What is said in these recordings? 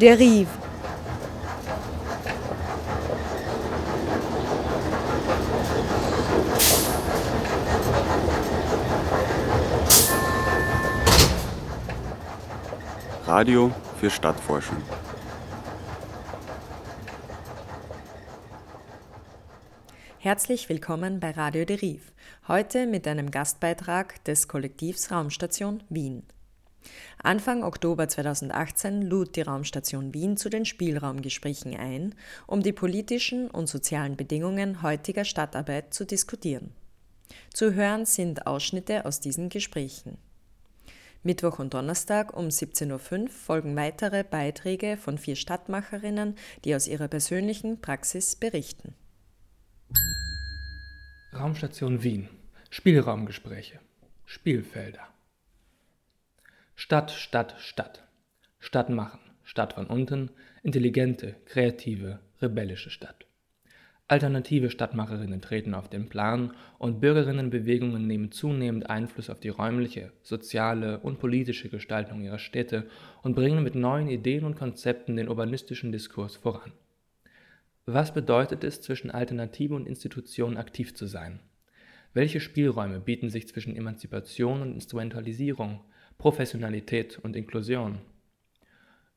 Der Rief. Radio für Stadtforschung. Herzlich willkommen bei Radio Deriv. Heute mit einem Gastbeitrag des Kollektivs Raumstation Wien. Anfang Oktober 2018 lud die Raumstation Wien zu den Spielraumgesprächen ein, um die politischen und sozialen Bedingungen heutiger Stadtarbeit zu diskutieren. Zu hören sind Ausschnitte aus diesen Gesprächen. Mittwoch und Donnerstag um 17.05 Uhr folgen weitere Beiträge von vier Stadtmacherinnen, die aus ihrer persönlichen Praxis berichten. Raumstation Wien. Spielraumgespräche. Spielfelder. Stadt, Stadt, Stadt. Stadt machen. Stadt von unten. Intelligente, kreative, rebellische Stadt. Alternative Stadtmacherinnen treten auf den Plan und Bürgerinnenbewegungen nehmen zunehmend Einfluss auf die räumliche, soziale und politische Gestaltung ihrer Städte und bringen mit neuen Ideen und Konzepten den urbanistischen Diskurs voran. Was bedeutet es, zwischen Alternative und Institution aktiv zu sein? Welche Spielräume bieten sich zwischen Emanzipation und Instrumentalisierung, Professionalität und Inklusion?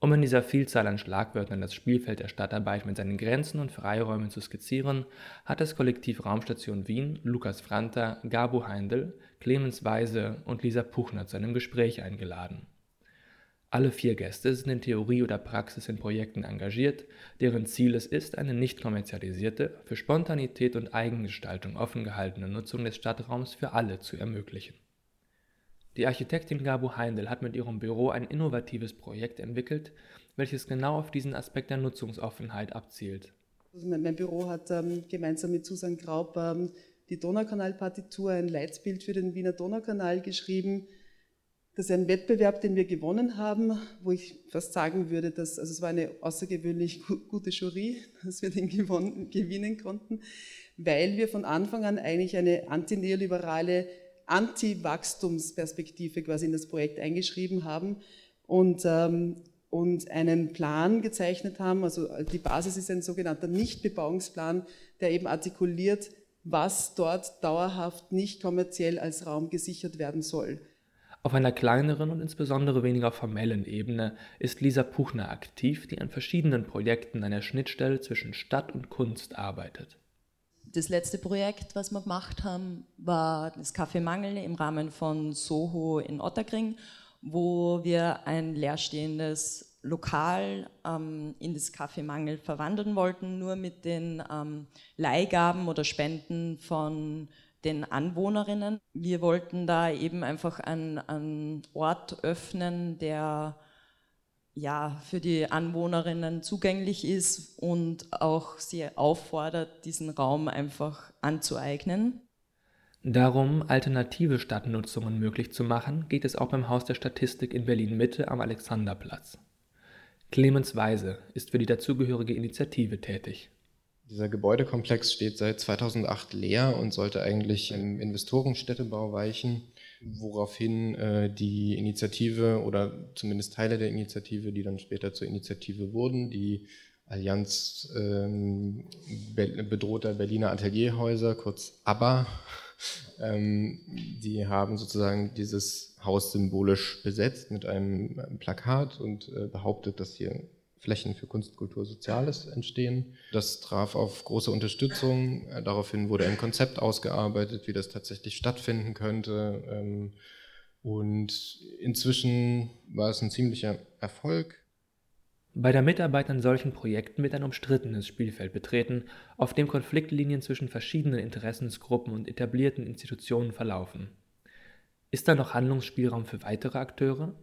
Um in dieser Vielzahl an Schlagwörtern das Spielfeld der Stadtarbeit mit seinen Grenzen und Freiräumen zu skizzieren, hat das Kollektiv Raumstation Wien Lukas Franta, Gabu Heindl, Clemens Weise und Lisa Puchner zu einem Gespräch eingeladen. Alle vier Gäste sind in Theorie oder Praxis in Projekten engagiert, deren Ziel es ist, eine nicht kommerzialisierte, für Spontanität und Eigengestaltung offen gehaltene Nutzung des Stadtraums für alle zu ermöglichen. Die Architektin Gabu Heindl hat mit ihrem Büro ein innovatives Projekt entwickelt, welches genau auf diesen Aspekt der Nutzungsoffenheit abzielt. Also mein, mein, Büro hat ähm, gemeinsam mit Susan Graub ähm, die Donaukanal-Partitur, ein Leitbild für den Wiener Donaukanal geschrieben. Das ist ein Wettbewerb, den wir gewonnen haben, wo ich fast sagen würde, dass also es war eine außergewöhnlich gute Jury, dass wir den gewonnen, gewinnen konnten, weil wir von Anfang an eigentlich eine antineoliberale Anti-Wachstumsperspektive quasi in das Projekt eingeschrieben haben und, ähm, und einen Plan gezeichnet haben. Also die Basis ist ein sogenannter Nichtbebauungsplan, der eben artikuliert, was dort dauerhaft nicht kommerziell als Raum gesichert werden soll. Auf einer kleineren und insbesondere weniger formellen Ebene ist Lisa Puchner aktiv, die an verschiedenen Projekten an der Schnittstelle zwischen Stadt und Kunst arbeitet das letzte Projekt, was wir gemacht haben, war das Café Mangel im Rahmen von Soho in Otterkring, wo wir ein leerstehendes Lokal ähm, in das Café Mangel verwandeln wollten, nur mit den ähm, Leihgaben oder Spenden von den Anwohnerinnen. Wir wollten da eben einfach einen, einen Ort öffnen, der ja, für die Anwohnerinnen zugänglich ist und auch sie auffordert, diesen Raum einfach anzueignen. Darum, alternative Stadtnutzungen möglich zu machen, geht es auch beim Haus der Statistik in Berlin Mitte am Alexanderplatz. Clemens Weise ist für die dazugehörige Initiative tätig. Dieser Gebäudekomplex steht seit 2008 leer und sollte eigentlich im Investorenstädtebau weichen woraufhin äh, die Initiative oder zumindest Teile der Initiative, die dann später zur Initiative wurden, die Allianz ähm, bedrohter Berliner Atelierhäuser, kurz ABBA, ähm, die haben sozusagen dieses Haus symbolisch besetzt mit einem Plakat und äh, behauptet, dass hier Flächen für Kunst, Kultur, Soziales entstehen. Das traf auf große Unterstützung. Äh, daraufhin wurde ein Konzept ausgearbeitet, wie das tatsächlich stattfinden könnte. Ähm, und inzwischen war es ein ziemlicher Erfolg. Bei der Mitarbeit an solchen Projekten wird ein umstrittenes Spielfeld betreten, auf dem Konfliktlinien zwischen verschiedenen Interessensgruppen und etablierten Institutionen verlaufen. Ist da noch Handlungsspielraum für weitere Akteure?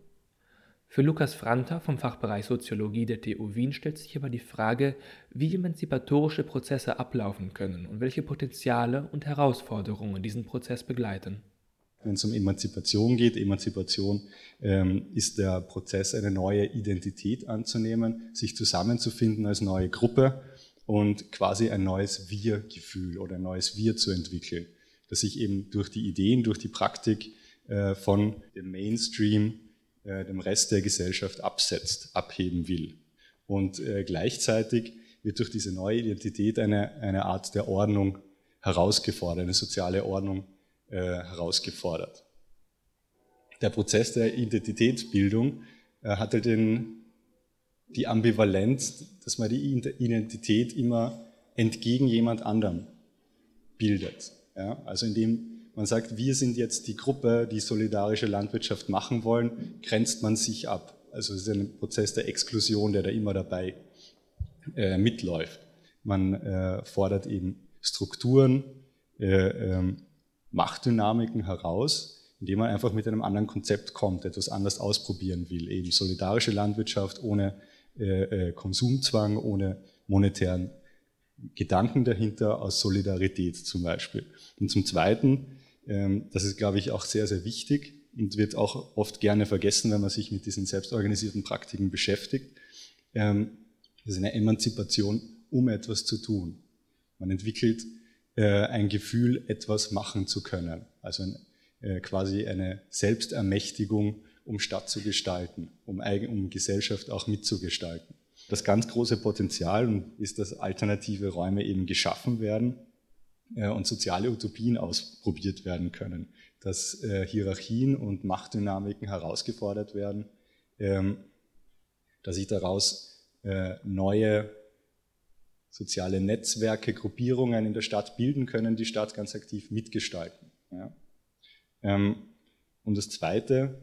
Für Lukas Franta vom Fachbereich Soziologie der TU Wien stellt sich aber die Frage, wie emanzipatorische Prozesse ablaufen können und welche Potenziale und Herausforderungen diesen Prozess begleiten. Wenn es um Emanzipation geht, Emanzipation ähm, ist der Prozess, eine neue Identität anzunehmen, sich zusammenzufinden als neue Gruppe und quasi ein neues Wir-Gefühl oder ein neues Wir zu entwickeln, das sich eben durch die Ideen, durch die Praktik äh, von dem Mainstream äh, dem Rest der Gesellschaft absetzt, abheben will. Und äh, gleichzeitig wird durch diese neue Identität eine, eine Art der Ordnung herausgefordert, eine soziale Ordnung äh, herausgefordert. Der Prozess der Identitätsbildung hatte den, die Ambivalenz, dass man die Identität immer entgegen jemand anderem bildet. Ja? Also indem man sagt, wir sind jetzt die Gruppe, die solidarische Landwirtschaft machen wollen, grenzt man sich ab. Also es ist ein Prozess der Exklusion, der da immer dabei äh, mitläuft. Man äh, fordert eben Strukturen, äh, ähm, Machtdynamiken heraus, indem man einfach mit einem anderen Konzept kommt, etwas anders ausprobieren will. Eben solidarische Landwirtschaft ohne äh, äh, Konsumzwang, ohne monetären Gedanken dahinter, aus Solidarität zum Beispiel. Und zum Zweiten, das ist, glaube ich, auch sehr, sehr wichtig und wird auch oft gerne vergessen, wenn man sich mit diesen selbstorganisierten Praktiken beschäftigt, ähm, das ist eine Emanzipation, um etwas zu tun. Man entwickelt äh, ein Gefühl, etwas machen zu können. Also äh, quasi eine Selbstermächtigung, um Stadt zu gestalten, um, Gesellschaft auch mitzugestalten. Das ganz große Potenzial ist, dass alternative Räume eben geschaffen werden und soziale Utopien ausprobiert werden können, dass äh, Hierarchien und Machtdynamiken herausgefordert werden, ähm, dass sich daraus äh, neue soziale Netzwerke, Gruppierungen in der Stadt bilden können, die Stadt ganz aktiv mitgestalten. Ähm, und das Zweite,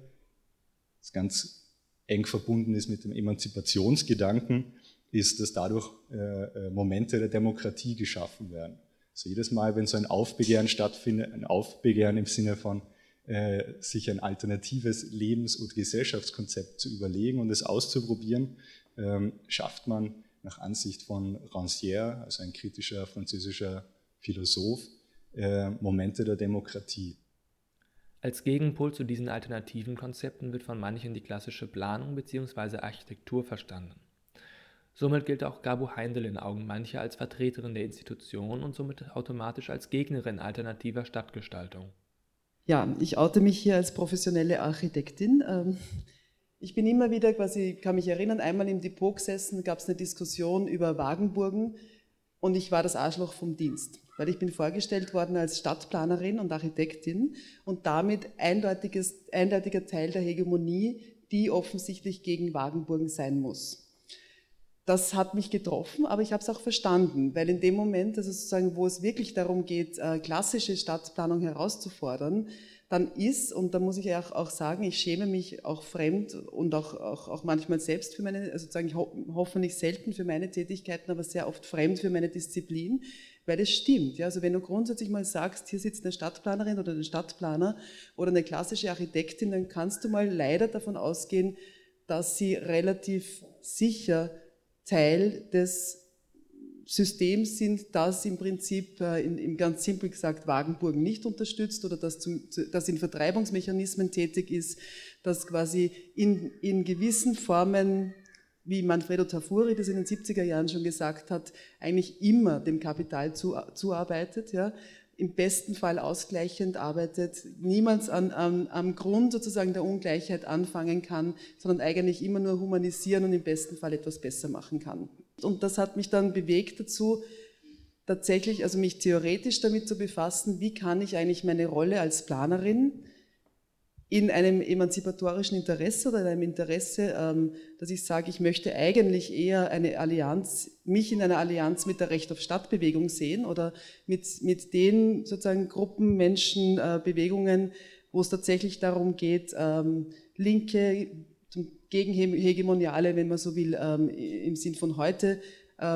das ganz eng verbunden ist mit dem Emanzipationsgedanken, ist, dass dadurch äh, äh, Momente der Demokratie geschaffen werden. Also jedes Mal, wenn so ein Aufbegehren stattfindet, ein Aufbegehren im Sinne von äh, sich ein alternatives Lebens- und Gesellschaftskonzept zu überlegen und es auszuprobieren, ähm, schafft man nach Ansicht von Rancière, also ein kritischer französischer Philosoph, äh, Momente der Demokratie. Als Gegenpol zu diesen alternativen Konzepten wird von manchen die klassische Planung bzw. Architektur verstanden. Somit gilt auch Gabo Heindel in Augen mancher als Vertreterin der Institution und somit automatisch als Gegnerin alternativer Stadtgestaltung. Ja, ich oute mich hier als professionelle Architektin. Ähm, ich bin immer wieder quasi, kann mich erinnern, einmal im Depot gesessen, gab es eine Diskussion über Wagenburgen und ich war das Arschloch vom Dienst, weil ich bin vorgestellt worden als Stadtplanerin und Architektin und damit eindeutiges, eindeutiger Teil der Hegemonie, die offensichtlich gegen Wagenburgen sein muss. Das hat mich getroffen, aber ich habe es auch verstanden, weil in dem Moment, also sozusagen, wo es wirklich darum geht, äh, klassische Stadtplanung herauszufordern, dann ist, und da muss ich auch, auch sagen, ich schäme mich auch fremd und auch, auch, auch manchmal selbst für meine, also sozusagen, ich ho hoffentlich selten für meine Tätigkeiten, aber sehr oft fremd für meine Disziplin, weil es stimmt. Ja? Also wenn du grundsätzlich mal sagst, hier sitzt eine Stadtplanerin oder ein Stadtplaner oder eine klassische Architektin, dann kannst du mal leider davon ausgehen, dass sie relativ sicher Teil des System sind, das im Prinzip, äh, in, in ganz simpel gesagt, Wagenburgen nicht unterstützt oder das, zum, das in Vertreibungsmechanismen tätig ist, das quasi in, in gewissen Formen, wie Manfredo Tafuri das in den 70er Jahren schon gesagt hat, eigentlich immer dem Kapital zu, zuarbeitet, ja, im besten Fall ausgleichend arbeitet, niemals an, an, am Grund sozusagen der Ungleichheit anfangen kann, sondern eigentlich immer nur humanisieren und im besten Fall etwas besser machen kann. Und das hat mich dann bewegt dazu, tatsächlich, also mich theoretisch damit zu befassen, wie kann ich eigentlich meine Rolle als Planerin in einem emanzipatorischen Interesse oder in einem Interesse, ähm, dass ich sage, ich möchte eigentlich eher eine Allianz, mich in einer Allianz mit der Recht auf Stadtbewegung sehen oder mit, mit den sozusagen Gruppen, Menschen, äh, Bewegungen, wo es tatsächlich darum geht, ähm, linke, gegenhegemoniale, wenn man so will, ähm, im Sinn von heute,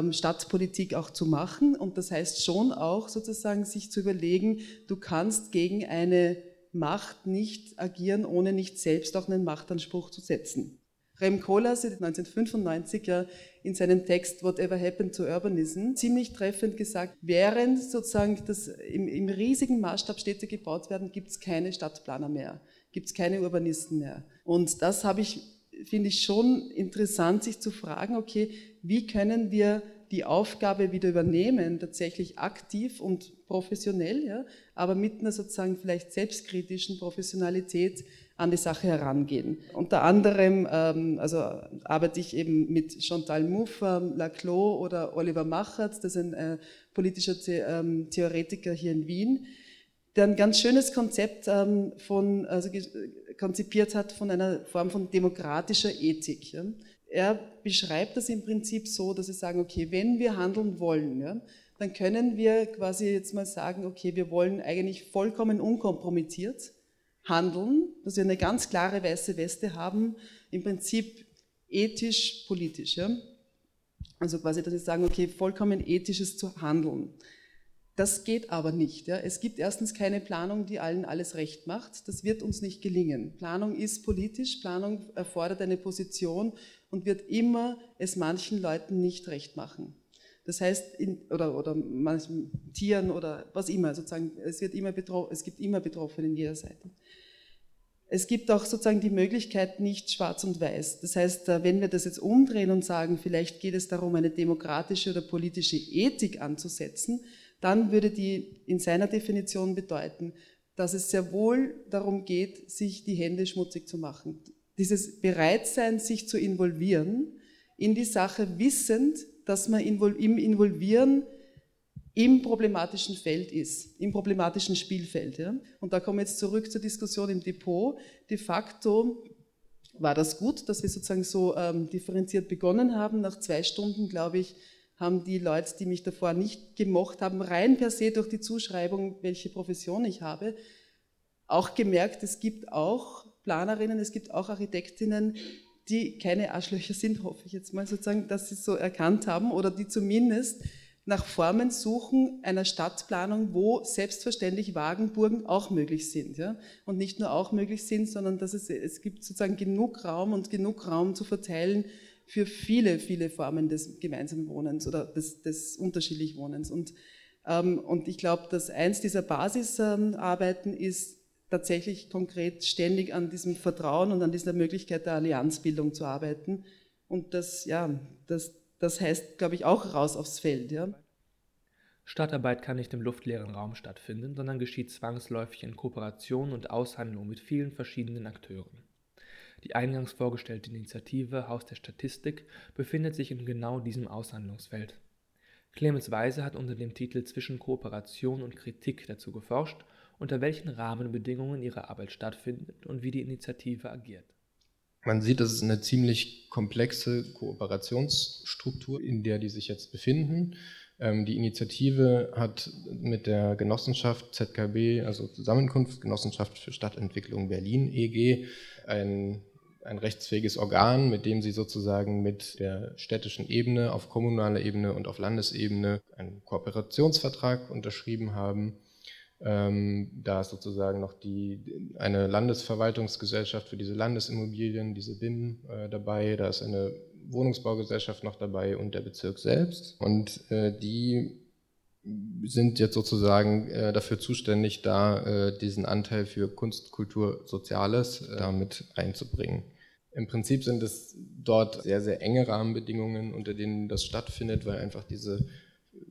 Stadtpolitik auch zu machen. Und das heißt schon auch sozusagen sich zu überlegen, du kannst gegen eine Macht nicht agieren, ohne nicht selbst auch einen Machtanspruch zu setzen. Rem Koolhaas hat 1995 ja in seinem Text Whatever Happened to Urbanism ziemlich treffend gesagt, während sozusagen das im, im riesigen Maßstab Städte gebaut werden, gibt es keine Stadtplaner mehr, gibt es keine Urbanisten mehr. Und das habe ich finde ich schon interessant, sich zu fragen, okay, wie können wir die Aufgabe wieder übernehmen, tatsächlich aktiv und professionell, ja, aber mit einer sozusagen vielleicht selbstkritischen Professionalität an die Sache herangehen. Unter anderem ähm, also arbeite ich eben mit Chantal Mouffe, Laclos oder Oliver Machert, das ist ein äh, politischer The ähm, Theoretiker hier in Wien, der ein ganz schönes Konzept ähm, von, also konzipiert hat von einer Form von demokratischer Ethik. Ja. Er beschreibt das im Prinzip so, dass sie sagen, okay, wenn wir handeln wollen, ja, dann können wir quasi jetzt mal sagen, okay, wir wollen eigentlich vollkommen unkompromittiert handeln, dass wir eine ganz klare weiße Weste haben, im Prinzip ethisch, politisch. Ja? Also quasi, dass sie sagen, okay, vollkommen ethisches zu handeln. Das geht aber nicht. Ja. Es gibt erstens keine Planung, die allen alles recht macht. Das wird uns nicht gelingen. Planung ist politisch, Planung erfordert eine Position und wird immer es manchen Leuten nicht recht machen. Das heißt, in, oder, oder manchen Tieren oder was immer, sozusagen, es, wird immer es gibt immer Betroffene in jeder Seite. Es gibt auch sozusagen die Möglichkeit nicht schwarz und weiß. Das heißt, äh, wenn wir das jetzt umdrehen und sagen, vielleicht geht es darum, eine demokratische oder politische Ethik anzusetzen, dann würde die in seiner Definition bedeuten, dass es sehr wohl darum geht, sich die Hände schmutzig zu machen. Dieses Bereitsein, sich zu involvieren in die Sache, wissend, dass man im Involvieren im problematischen Feld ist, im problematischen Spielfeld. Ja? Und da kommen wir jetzt zurück zur Diskussion im Depot. De facto war das gut, dass wir sozusagen so ähm, differenziert begonnen haben. Nach zwei Stunden, glaube ich, haben die Leute, die mich davor nicht gemocht haben, rein per se durch die Zuschreibung, welche Profession ich habe, auch gemerkt, es gibt auch Planerinnen, es gibt auch Architektinnen, die keine Arschlöcher sind, hoffe ich jetzt mal sozusagen, dass sie so erkannt haben oder die zumindest nach Formen suchen einer Stadtplanung, wo selbstverständlich Wagenburgen auch möglich sind. Ja? Und nicht nur auch möglich sind, sondern dass es, es gibt sozusagen genug Raum und genug Raum zu verteilen für viele, viele Formen des gemeinsamen Wohnens oder des, des unterschiedlich Wohnens. Und, ähm, und ich glaube, dass eins dieser Basisarbeiten ähm, ist, tatsächlich konkret ständig an diesem Vertrauen und an dieser Möglichkeit der Allianzbildung zu arbeiten. Und das, ja, das, das heißt, glaube ich, auch raus aufs Feld. Ja. Stadtarbeit kann nicht im luftleeren Raum stattfinden, sondern geschieht zwangsläufig in Kooperation und Aushandlung mit vielen verschiedenen Akteuren. Die eingangs vorgestellte Initiative Haus der Statistik befindet sich in genau diesem Aushandlungsfeld. Clemens Weise hat unter dem Titel Zwischen Kooperation und Kritik dazu geforscht, unter welchen Rahmenbedingungen ihre Arbeit stattfindet und wie die Initiative agiert. Man sieht, das ist eine ziemlich komplexe Kooperationsstruktur, in der die sich jetzt befinden. Ähm, die Initiative hat mit der Genossenschaft ZKB, also Zusammenkunft Genossenschaft für Stadtentwicklung Berlin EG, ein, ein rechtsfähiges Organ, mit dem sie sozusagen mit der städtischen Ebene auf kommunaler Ebene und auf Landesebene einen Kooperationsvertrag unterschrieben haben. Ähm, da ist sozusagen noch die, eine Landesverwaltungsgesellschaft für diese Landesimmobilien, diese BIM äh, dabei, da ist eine Wohnungsbaugesellschaft noch dabei und der Bezirk selbst. Und äh, die sind jetzt sozusagen äh, dafür zuständig, da äh, diesen Anteil für Kunst, Kultur, Soziales äh, damit einzubringen. Im Prinzip sind es dort sehr, sehr enge Rahmenbedingungen, unter denen das stattfindet, weil einfach diese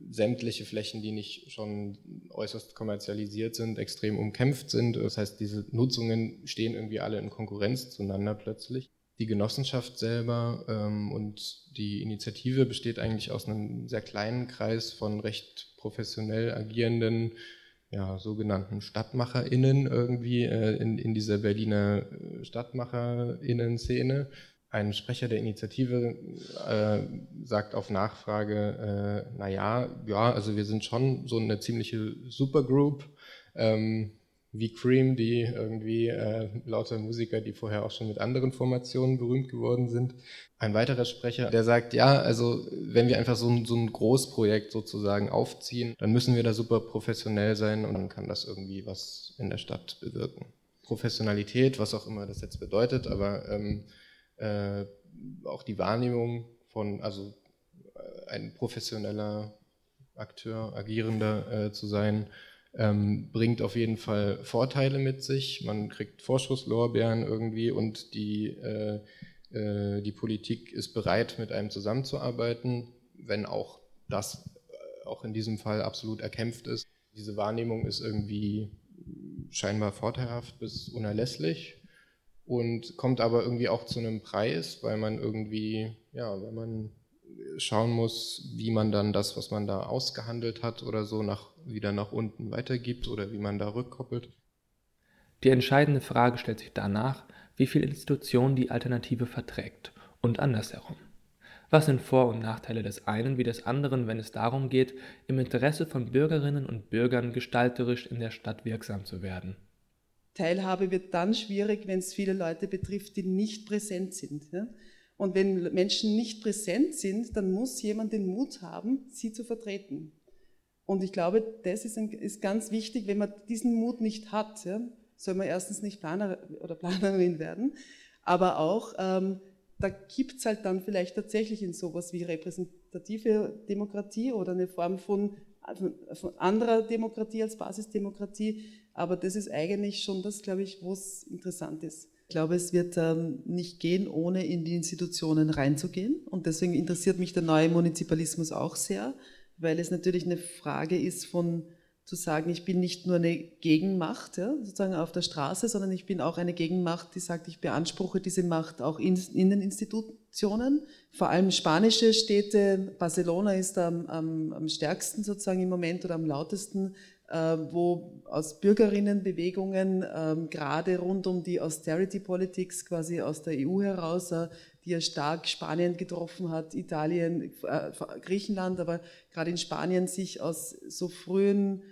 sämtliche Flächen, die nicht schon äußerst kommerzialisiert sind, extrem umkämpft sind. Das heißt, diese Nutzungen stehen irgendwie alle in Konkurrenz zueinander plötzlich. Die Genossenschaft selber ähm, und die Initiative besteht eigentlich aus einem sehr kleinen Kreis von recht professionell agierenden, ja, sogenannten StadtmacherInnen irgendwie äh, in, in dieser Berliner äh, StadtmacherInnen-Szene. Ein Sprecher der Initiative äh, sagt auf Nachfrage, äh, naja, ja, also wir sind schon so eine ziemliche Supergroup. Ähm, wie Cream, die irgendwie äh, lauter Musiker, die vorher auch schon mit anderen Formationen berühmt geworden sind. Ein weiterer Sprecher, der sagt, ja, also wenn wir einfach so ein, so ein Großprojekt sozusagen aufziehen, dann müssen wir da super professionell sein und dann kann das irgendwie was in der Stadt bewirken. Professionalität, was auch immer das jetzt bedeutet, aber ähm, äh, auch die Wahrnehmung von, also äh, ein professioneller Akteur, Agierender äh, zu sein, ähm, bringt auf jeden Fall Vorteile mit sich. Man kriegt Vorschusslorbeeren irgendwie und die, äh, äh, die Politik ist bereit, mit einem zusammenzuarbeiten, wenn auch das äh, auch in diesem Fall absolut erkämpft ist. Diese Wahrnehmung ist irgendwie scheinbar vorteilhaft bis unerlässlich und kommt aber irgendwie auch zu einem Preis, weil man irgendwie, ja, weil man schauen muss, wie man dann das, was man da ausgehandelt hat oder so, nach, wieder nach unten weitergibt oder wie man da rückkoppelt. Die entscheidende Frage stellt sich danach, wie viel Institution die Alternative verträgt und andersherum. Was sind Vor- und Nachteile des einen wie des anderen, wenn es darum geht, im Interesse von Bürgerinnen und Bürgern gestalterisch in der Stadt wirksam zu werden? Teilhabe wird dann schwierig, wenn es viele Leute betrifft, die nicht präsent sind. Ja? Und wenn Menschen nicht präsent sind, dann muss jemand den Mut haben, sie zu vertreten. Und ich glaube, das ist, ein, ist ganz wichtig, wenn man diesen Mut nicht hat, ja, soll man erstens nicht Planer oder Planerin werden, aber auch, ähm, da kippt es halt dann vielleicht tatsächlich in sowas wie repräsentative Demokratie oder eine Form von, also von anderer Demokratie als Basisdemokratie. Aber das ist eigentlich schon das, glaube ich, wo es interessant ist. Ich glaube, es wird ähm, nicht gehen, ohne in die Institutionen reinzugehen. Und deswegen interessiert mich der neue Munizipalismus auch sehr, weil es natürlich eine Frage ist von zu sagen, ich bin nicht nur eine Gegenmacht, ja, sozusagen auf der Straße, sondern ich bin auch eine Gegenmacht, die sagt, ich beanspruche diese Macht auch in, in den Institutionen. Vor allem spanische Städte, Barcelona ist am, am, am stärksten sozusagen im Moment oder am lautesten äh, wo aus Bürgerinnenbewegungen ähm, gerade rund um die Austerity Politics quasi aus der EU heraus, äh, die ja stark Spanien getroffen hat, Italien, äh, Griechenland, aber gerade in Spanien sich aus so frühen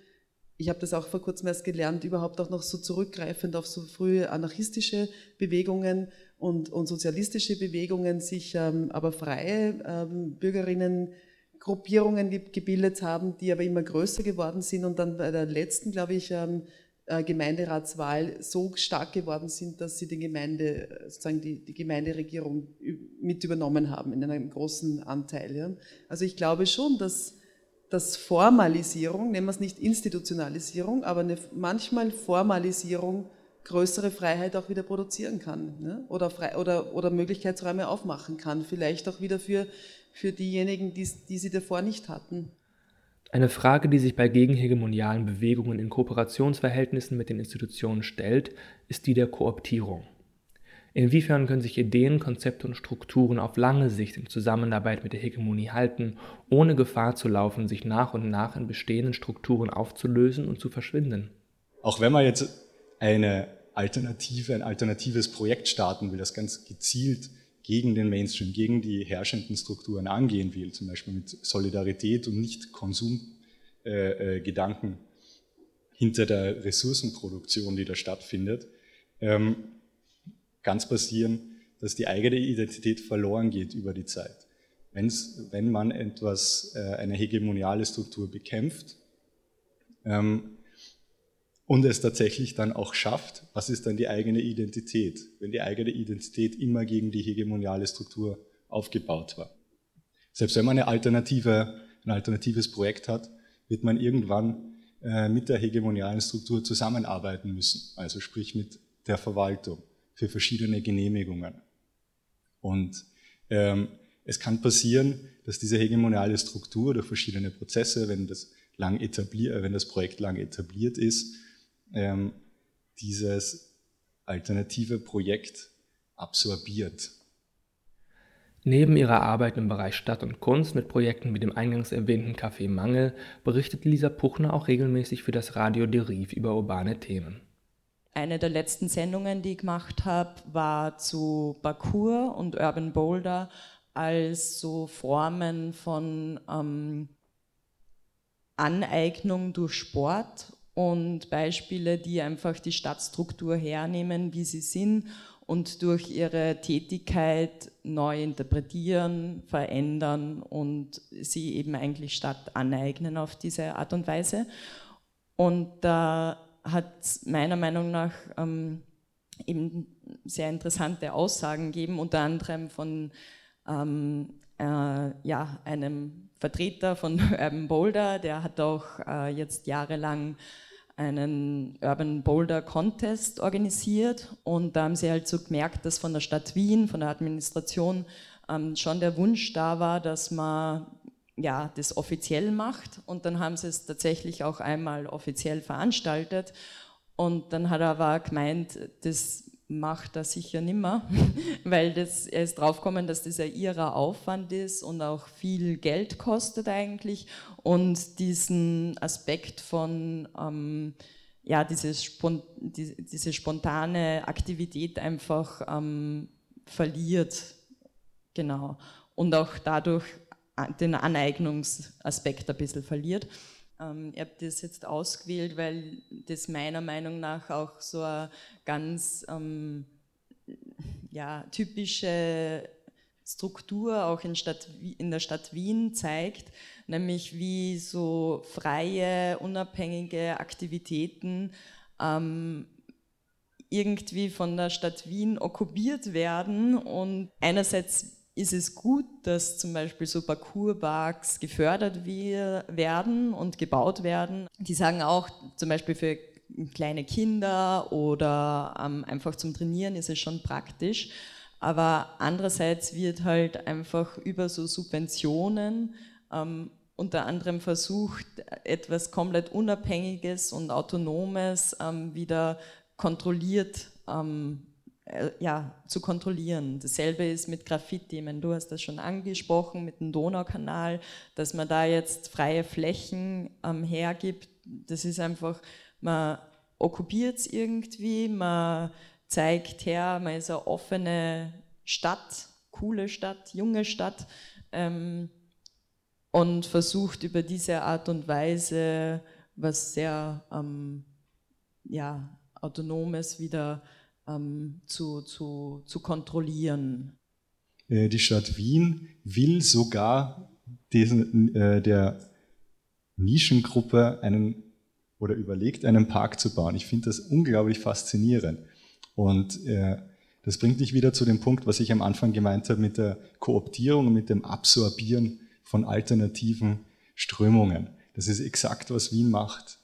ich habe das auch vor kurzem erst gelernt, überhaupt auch noch so zurückgreifend auf so frühe anarchistische Bewegungen und, und sozialistische Bewegungen, sich ähm, aber freie ähm, Bürgerinnen Gruppierungen gebildet haben, die aber immer größer geworden sind. Und dann bei der letzten, glaube ich, ähm, äh, Gemeinderatswahl so stark geworden sind, dass sie die Gemeinde, äh, sozusagen die, die Gemeinderegierung mit übernommen haben in einem großen Anteil. Also ich glaube schon, dass, dass Formalisierung, nennen wir es nicht Institutionalisierung, aber eine manchmal Formalisierung größere Freiheit auch wieder produzieren kann ne? oder, frei, oder, oder Möglichkeitsräume aufmachen kann. Vielleicht auch wieder für für diejenigen, die, die sie davor nicht hatten. Eine Frage, die sich bei gegenhegemonialen Bewegungen in Kooperationsverhältnissen mit den Institutionen stellt, ist die der Kooptierung. Inwiefern können sich Ideen, Konzepte und Strukturen auf lange Sicht in Zusammenarbeit mit der Hegemonie halten, ohne Gefahr zu laufen, sich nach und nach in bestehenden Strukturen aufzulösen und zu verschwinden? Auch wenn man jetzt eine Alternative, ein alternatives Projekt starten will, das ganz gezielt gegen den Mainstream, gegen die herrschenden Strukturen angehen will, zum Beispiel mit Solidarität und nicht Konsumgedanken äh, äh, hinter der Ressourcenproduktion, die da stattfindet, ähm, ganz passieren, dass die eigene Identität verloren geht über die Zeit. Wenn's, wenn man etwas, äh, eine hegemoniale Struktur bekämpft, ähm, und es tatsächlich dann auch schafft, was ist dann die eigene Identität, wenn die eigene Identität immer gegen die hegemoniale Struktur aufgebaut war. Selbst wenn man eine alternative, ein alternatives Projekt hat, wird man irgendwann äh, mit der hegemonialen Struktur zusammenarbeiten müssen, also sprich mit der Verwaltung für verschiedene Genehmigungen. Und ähm, es kann passieren, dass diese hegemoniale Struktur durch verschiedene Prozesse, wenn das, lang etabliert, wenn das Projekt lang etabliert ist, ähm, dieses alternative Projekt absorbiert. Neben ihrer Arbeit im Bereich Stadt und Kunst mit Projekten wie dem eingangs erwähnten Café Mangel berichtet Lisa Puchner auch regelmäßig für das Radio Deriv über urbane Themen. Eine der letzten Sendungen, die ich gemacht habe, war zu Parkour und Urban Boulder als so Formen von ähm, Aneignung durch Sport und Beispiele, die einfach die Stadtstruktur hernehmen, wie sie sind und durch ihre Tätigkeit neu interpretieren, verändern und sie eben eigentlich Stadt aneignen auf diese Art und Weise. Und da hat meiner Meinung nach ähm, eben sehr interessante Aussagen gegeben, unter anderem von ähm, äh, ja, einem Vertreter von Urban Boulder, der hat auch äh, jetzt jahrelang einen Urban Boulder Contest organisiert und da haben sie halt so gemerkt, dass von der Stadt Wien, von der Administration ähm, schon der Wunsch da war, dass man ja, das offiziell macht. Und dann haben sie es tatsächlich auch einmal offiziell veranstaltet. Und dann hat er aber gemeint, das macht er sicher nimmer, weil das, er ist draufgekommen, dass das ein ihrer Aufwand ist und auch viel Geld kostet eigentlich und diesen Aspekt von ähm, ja, diese, Spont die, diese spontane Aktivität einfach ähm, verliert. Genau. Und auch dadurch den Aneignungsaspekt ein bisschen verliert. Ähm, ich habe das jetzt ausgewählt, weil das meiner Meinung nach auch so eine ganz ähm, ja, typische Struktur auch in, Stadt, in, der Stadt Wien zeigt, nämlich wie so freie, unabhängige Aktivitäten ähm, irgendwie von der Stadt Wien okkupiert werden und einerseits ist es gut, dass zum Beispiel so Parcoursparks gefördert werden und gebaut werden. Die sagen auch, zum Beispiel für kleine Kinder oder ähm, einfach zum Trainieren ist es schon praktisch. Aber andererseits wird halt einfach über so Subventionen ähm, unter anderem versucht, etwas komplett Unabhängiges und Autonomes ähm, wieder kontrolliert ähm, äh, ja, zu kontrollieren. Dasselbe ist mit Graffiti. Meine, du hast das schon angesprochen mit dem Donaukanal, dass man da jetzt freie Flächen ähm, hergibt. Das ist einfach, man okkupiert es irgendwie, man zeigt her, man ist eine offene Stadt, coole Stadt, junge Stadt ähm, und versucht über diese Art und Weise was sehr ähm, ja, Autonomes wieder zu ähm, zu, zu, zu kontrollieren. Äh, die Stadt Wien will sogar diesen, äh, der Nischengruppe einen oder überlegt, einen Park zu bauen. Ich finde das unglaublich faszinierend. Und äh, das bringt dich wieder zu dem Punkt, was ich am Anfang gemeint habe mit der Kooptierung mit dem Absorbieren von alternativen Strömungen. Das ist exakt, was Wien macht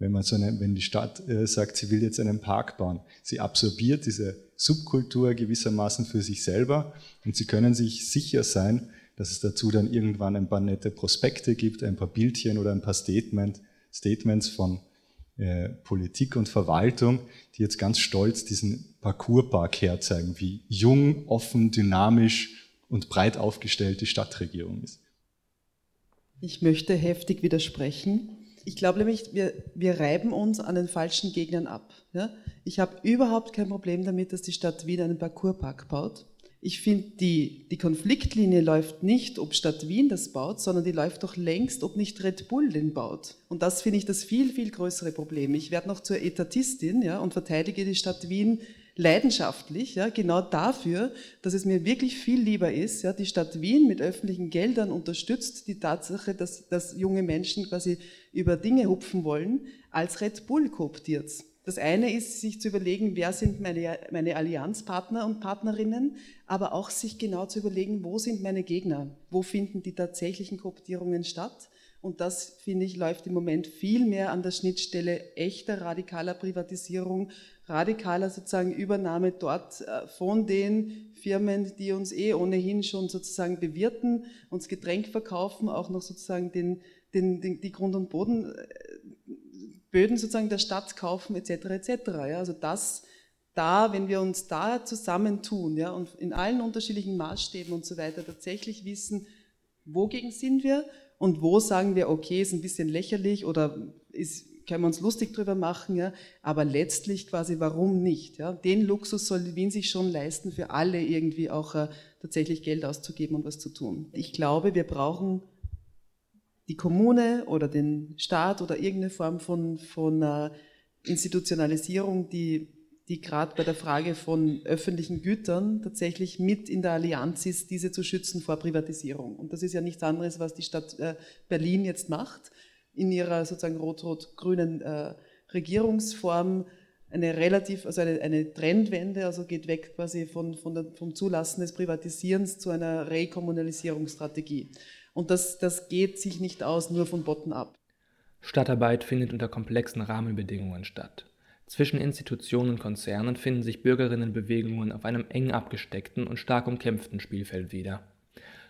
wenn man so eine, wenn die Stadt äh, sagt, sie will jetzt einen Park bauen. Sie absorbiert diese Subkultur gewissermaßen für sich selber und sie können sich sicher sein, dass es dazu dann irgendwann ein paar nette Prospekte gibt, ein paar Bildchen oder ein paar Statement, Statements von äh, Politik und Verwaltung, die jetzt ganz stolz diesen Parcourspark herzeigen, wie jung, offen, dynamisch und breit aufgestellt die Stadtregierung ist. Ich möchte heftig widersprechen. Ich glaube nämlich, wir, wir reiben uns an den falschen Gegnern ab. Ja? Ich habe überhaupt kein Problem damit, dass die Stadt Wien einen Parcourspark baut. Ich finde, die, die Konfliktlinie läuft nicht, ob Stadt Wien das baut, sondern die läuft doch längst, ob nicht Red Bull den baut. Und das finde ich das viel, viel größere Problem. Ich werde noch zur Etatistin ja, und verteidige die Stadt Wien leidenschaftlich, ja, genau dafür, dass es mir wirklich viel lieber ist, ja, die Stadt Wien mit öffentlichen Geldern unterstützt die Tatsache, dass, dass junge Menschen quasi über Dinge hupfen wollen, als Red Bull kooptiert. Das eine ist, sich zu überlegen, wer sind meine, meine Allianzpartner und Partnerinnen, aber auch sich genau zu überlegen, wo sind meine Gegner, wo finden die tatsächlichen Kooptierungen statt. Und das, finde ich, läuft im Moment viel mehr an der Schnittstelle echter radikaler Privatisierung radikaler sozusagen Übernahme dort äh, von den Firmen, die uns eh ohnehin schon sozusagen bewirten, uns Getränk verkaufen, auch noch sozusagen den, den, den die Grund- und Boden, äh, Böden sozusagen der Stadt kaufen etc. etc. Ja, also das da, wenn wir uns da zusammentun ja, und in allen unterschiedlichen Maßstäben und so weiter tatsächlich wissen, wogegen sind wir und wo sagen wir, okay, ist ein bisschen lächerlich oder ist können wir uns lustig drüber machen, ja, aber letztlich quasi, warum nicht? Ja? Den Luxus soll Wien sich schon leisten, für alle irgendwie auch äh, tatsächlich Geld auszugeben und was zu tun. Ich glaube, wir brauchen die Kommune oder den Staat oder irgendeine Form von, von äh, Institutionalisierung, die, die gerade bei der Frage von öffentlichen Gütern tatsächlich mit in der Allianz ist, diese zu schützen vor Privatisierung. Und das ist ja nichts anderes, was die Stadt äh, Berlin jetzt macht in ihrer sozusagen rot-rot-grünen äh, Regierungsform eine relativ, also eine, eine, Trendwende, also geht weg quasi von, von der, vom Zulassen des Privatisierens zu einer Rekommunalisierungsstrategie. Und das, das geht sich nicht aus nur von Bottom up. Stadtarbeit findet unter komplexen Rahmenbedingungen statt. Zwischen Institutionen und Konzernen finden sich Bürgerinnenbewegungen auf einem eng abgesteckten und stark umkämpften Spielfeld wieder.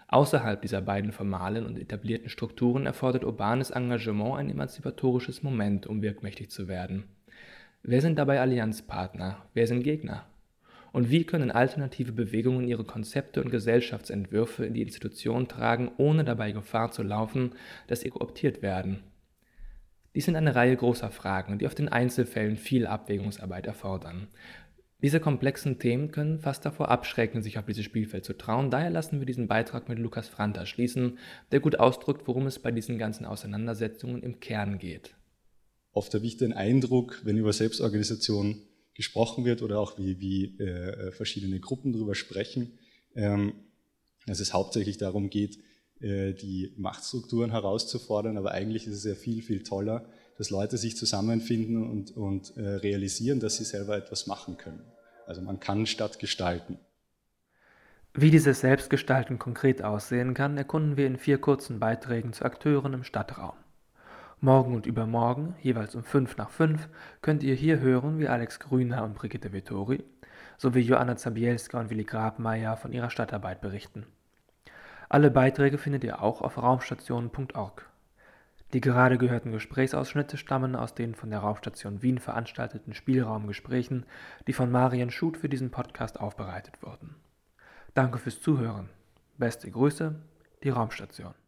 Außerhalb dieser beiden formalen und etablierten Strukturen erfordert urbanes Engagement ein emanzipatorisches Moment, um wirkmächtig zu werden. Wer sind dabei Allianzpartner? Wer sind Gegner? Und wie können alternative Bewegungen ihre Konzepte und Gesellschaftsentwürfe in die Institution tragen, ohne dabei Gefahr zu laufen, dass sie kooptiert werden? Dies sind eine Reihe großer Fragen, die auf den Einzelfällen viel Abwägungsarbeit erfordern. Diese komplexen Themen können fast davor abschrecken, sich auf dieses Spielfeld zu trauen. Daher lassen wir diesen Beitrag mit Lukas Franta schließen, der gut ausdrückt, worum es bei diesen ganzen Auseinandersetzungen im Kern geht. Oft habe ich den Eindruck, wenn über Selbstorganisation gesprochen wird oder auch wie, wie äh, verschiedene Gruppen darüber sprechen, ähm, dass es hauptsächlich darum geht, äh, die Machtstrukturen herauszufordern, aber eigentlich ist es ja viel, viel toller, dass Leute sich zusammenfinden und, und äh, realisieren, dass sie selber etwas machen können. Also man kann Stadt gestalten. Wie dieses Selbstgestalten konkret aussehen kann, erkunden wir in vier kurzen Beiträgen zu Akteuren im Stadtraum. Morgen und übermorgen, jeweils um fünf nach fünf, könnt ihr hier hören, wie Alex Grüner und Brigitte Vittori sowie Joanna Zabielska und Willi Grabmeier von ihrer Stadtarbeit berichten. Alle Beiträge findet ihr auch auf raumstation.org. Die gerade gehörten Gesprächsausschnitte stammen aus den von der Raumstation Wien veranstalteten Spielraumgesprächen, die von Marian Schut für diesen Podcast aufbereitet wurden. Danke fürs Zuhören. Beste Grüße, die Raumstation.